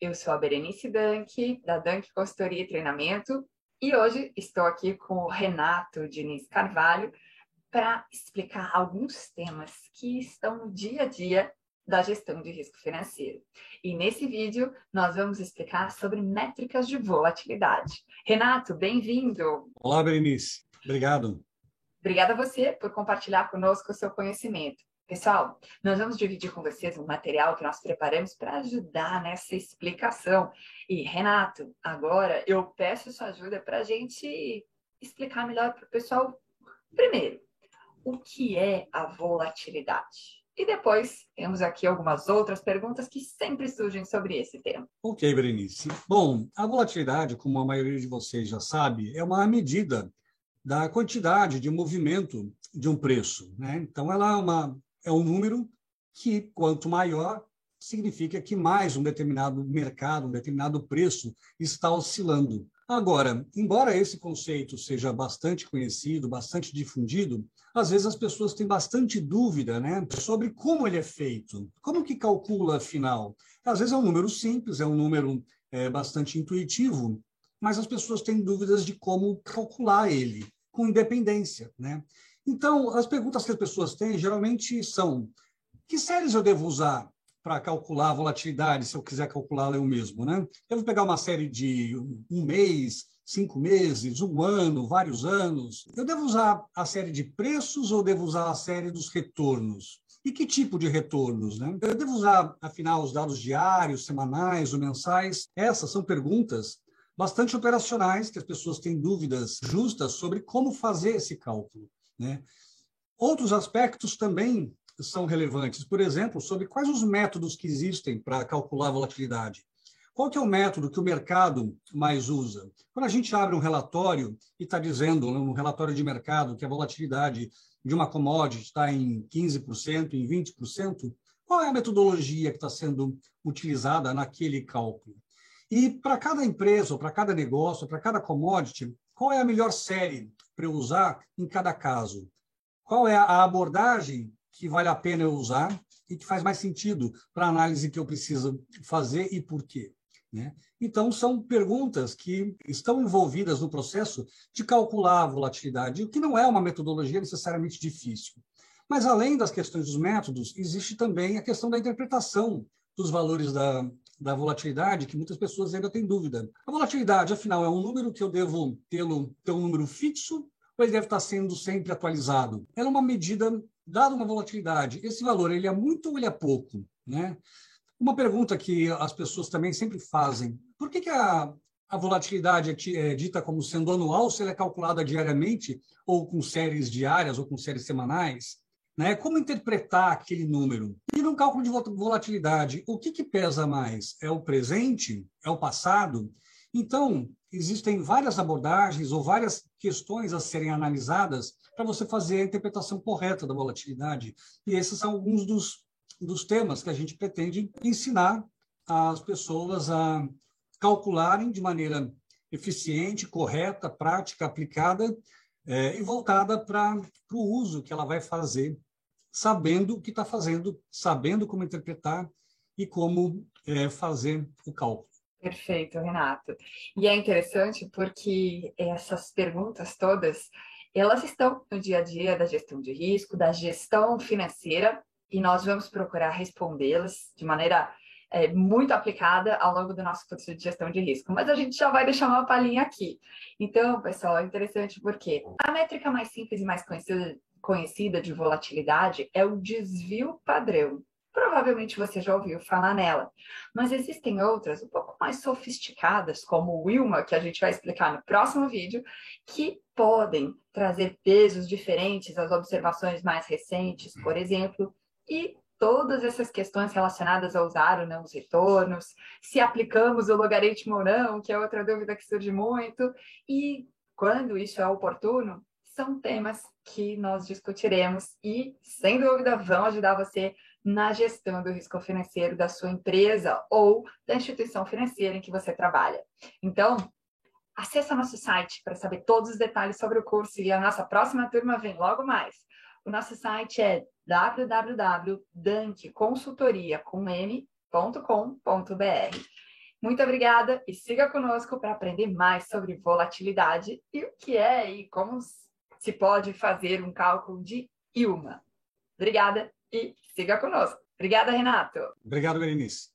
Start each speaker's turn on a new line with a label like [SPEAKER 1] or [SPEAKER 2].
[SPEAKER 1] Eu sou a Berenice Dank, da Dank Consultoria e Treinamento, e hoje estou aqui com o Renato Diniz Carvalho para explicar alguns temas que estão no dia a dia da gestão de risco financeiro. E nesse vídeo nós vamos explicar sobre métricas de volatilidade. Renato, bem-vindo.
[SPEAKER 2] Olá, Berenice. Obrigado.
[SPEAKER 1] Obrigada a você por compartilhar conosco o seu conhecimento. Pessoal, nós vamos dividir com vocês um material que nós preparamos para ajudar nessa explicação. E, Renato, agora eu peço sua ajuda para a gente explicar melhor para o pessoal. Primeiro, o que é a volatilidade? E depois temos aqui algumas outras perguntas que sempre surgem sobre esse tema.
[SPEAKER 2] Ok, Berenice. Bom, a volatilidade, como a maioria de vocês já sabe, é uma medida da quantidade de movimento de um preço. Né? Então, ela é uma é um número que, quanto maior, significa que mais um determinado mercado, um determinado preço está oscilando. Agora, embora esse conceito seja bastante conhecido, bastante difundido, às vezes as pessoas têm bastante dúvida né, sobre como ele é feito, como que calcula afinal. Às vezes é um número simples, é um número é, bastante intuitivo, mas as pessoas têm dúvidas de como calcular ele com independência. Né? Então, as perguntas que as pessoas têm geralmente são: que séries eu devo usar para calcular a volatilidade, se eu quiser calculá-la eu mesmo? Né? Eu vou pegar uma série de um mês, cinco meses, um ano, vários anos. Eu devo usar a série de preços ou devo usar a série dos retornos? E que tipo de retornos? Né? Eu devo usar, afinal, os dados diários, semanais ou mensais? Essas são perguntas bastante operacionais que as pessoas têm dúvidas justas sobre como fazer esse cálculo. Né? Outros aspectos também são relevantes, por exemplo, sobre quais os métodos que existem para calcular a volatilidade. Qual que é o método que o mercado mais usa? Quando a gente abre um relatório e está dizendo, no relatório de mercado, que a volatilidade de uma commodity está em 15%, em 20%, qual é a metodologia que está sendo utilizada naquele cálculo? E para cada empresa, para cada negócio, para cada commodity, qual é a melhor série para eu usar em cada caso? Qual é a abordagem que vale a pena eu usar e que faz mais sentido para a análise que eu preciso fazer e por quê? Né? Então, são perguntas que estão envolvidas no processo de calcular a volatilidade, o que não é uma metodologia necessariamente difícil. Mas, além das questões dos métodos, existe também a questão da interpretação dos valores da, da volatilidade, que muitas pessoas ainda têm dúvida. A volatilidade, afinal, é um número que eu devo ter, ter um número fixo ou ele deve estar sendo sempre atualizado? Ela é uma medida, dada uma volatilidade. Esse valor, ele é muito ou ele é pouco? Né? Uma pergunta que as pessoas também sempre fazem, por que, que a, a volatilidade é, é dita como sendo anual se ela é calculada diariamente ou com séries diárias ou com séries semanais? Né? Como interpretar aquele número? E no cálculo de volatilidade, o que, que pesa mais? É o presente? É o passado? Então, existem várias abordagens ou várias questões a serem analisadas para você fazer a interpretação correta da volatilidade. E esses são alguns dos, dos temas que a gente pretende ensinar as pessoas a calcularem de maneira eficiente, correta, prática, aplicada é, e voltada para o uso que ela vai fazer sabendo o que está fazendo, sabendo como interpretar e como é, fazer o cálculo.
[SPEAKER 1] Perfeito, Renato. E é interessante porque essas perguntas todas, elas estão no dia a dia da gestão de risco, da gestão financeira, e nós vamos procurar respondê-las de maneira é, muito aplicada ao longo do nosso curso de gestão de risco. Mas a gente já vai deixar uma palhinha aqui. Então, pessoal, é interessante porque a métrica mais simples e mais conhecida conhecida de volatilidade é o desvio padrão. Provavelmente você já ouviu falar nela, mas existem outras um pouco mais sofisticadas, como o Wilma, que a gente vai explicar no próximo vídeo, que podem trazer pesos diferentes às observações mais recentes, por exemplo, e todas essas questões relacionadas a usar ou não os retornos, se aplicamos o logaritmo ou não, que é outra dúvida que surge muito, e quando isso é oportuno, são temas que nós discutiremos e, sem dúvida, vão ajudar você na gestão do risco financeiro da sua empresa ou da instituição financeira em que você trabalha. Então, acesse nosso site para saber todos os detalhes sobre o curso e a nossa próxima turma vem logo mais. O nosso site é www.danteconsultoria.com.br Muito obrigada e siga conosco para aprender mais sobre volatilidade e o que é e como se pode fazer um cálculo de IUMA. Obrigada e siga conosco. Obrigada, Renato.
[SPEAKER 2] Obrigado, Berenice.